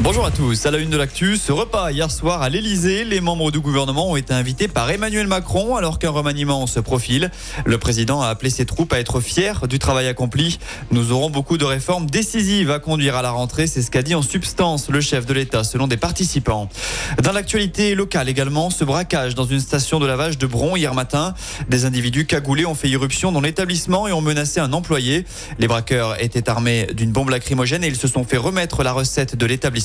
Bonjour à tous. À la une de l'actu, ce repas hier soir à l'Elysée, les membres du gouvernement ont été invités par Emmanuel Macron alors qu'un remaniement se profile. Le président a appelé ses troupes à être fiers du travail accompli. Nous aurons beaucoup de réformes décisives à conduire à la rentrée, c'est ce qu'a dit en substance le chef de l'État selon des participants. Dans l'actualité locale également, ce braquage dans une station de lavage de Bron hier matin. Des individus cagoulés ont fait irruption dans l'établissement et ont menacé un employé. Les braqueurs étaient armés d'une bombe lacrymogène et ils se sont fait remettre la recette de l'établissement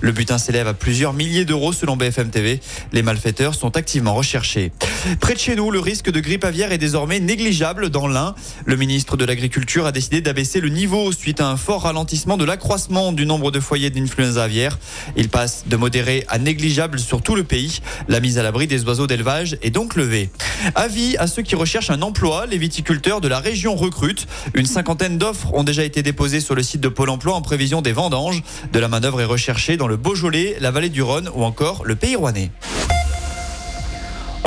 le butin s'élève à plusieurs milliers d'euros selon BFM TV. Les malfaiteurs sont activement recherchés. Près de chez nous, le risque de grippe aviaire est désormais négligeable dans l'Ain. Le ministre de l'Agriculture a décidé d'abaisser le niveau suite à un fort ralentissement de l'accroissement du nombre de foyers d'influenza aviaire. Il passe de modéré à négligeable sur tout le pays. La mise à l'abri des oiseaux d'élevage est donc levée. Avis à ceux qui recherchent un emploi, les viticulteurs de la région recrutent. Une cinquantaine d'offres ont déjà été déposées sur le site de Pôle emploi en prévision des vendanges. De la manœuvre est recherchée dans le Beaujolais, la vallée du Rhône ou encore le Pays Rouennais.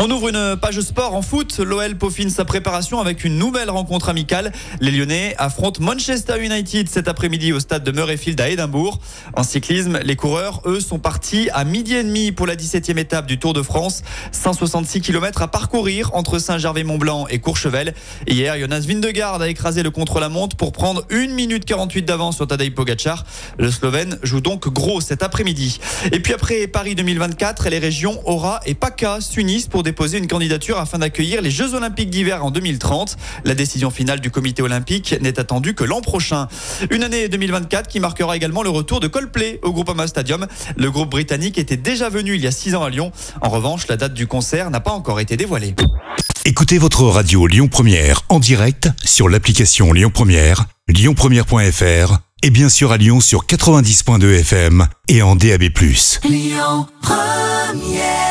On ouvre une page sport en foot. L'OL peaufine sa préparation avec une nouvelle rencontre amicale. Les Lyonnais affrontent Manchester United cet après-midi au stade de Murrayfield à Édimbourg. En cyclisme, les coureurs, eux, sont partis à midi et demi pour la 17e étape du Tour de France. 166 km à parcourir entre Saint-Gervais-Mont-Blanc et Courchevel. Hier, Jonas Vindegaard a écrasé le contre-la-montre pour prendre 1 minute 48 d'avance sur Tadej Pogacar. Le Slovène joue donc gros cet après-midi. Et puis après Paris 2024, les régions Aura et PACA s'unissent pour déposer une candidature afin d'accueillir les Jeux Olympiques d'hiver en 2030. La décision finale du comité olympique n'est attendue que l'an prochain. Une année 2024 qui marquera également le retour de Coldplay au Groupama Stadium. Le groupe britannique était déjà venu il y a six ans à Lyon. En revanche, la date du concert n'a pas encore été dévoilée. Écoutez votre radio Lyon Première en direct sur l'application Lyon Première, lyonpremière.fr et bien sûr à Lyon sur 90.2 FM et en DAB+. Lyon Première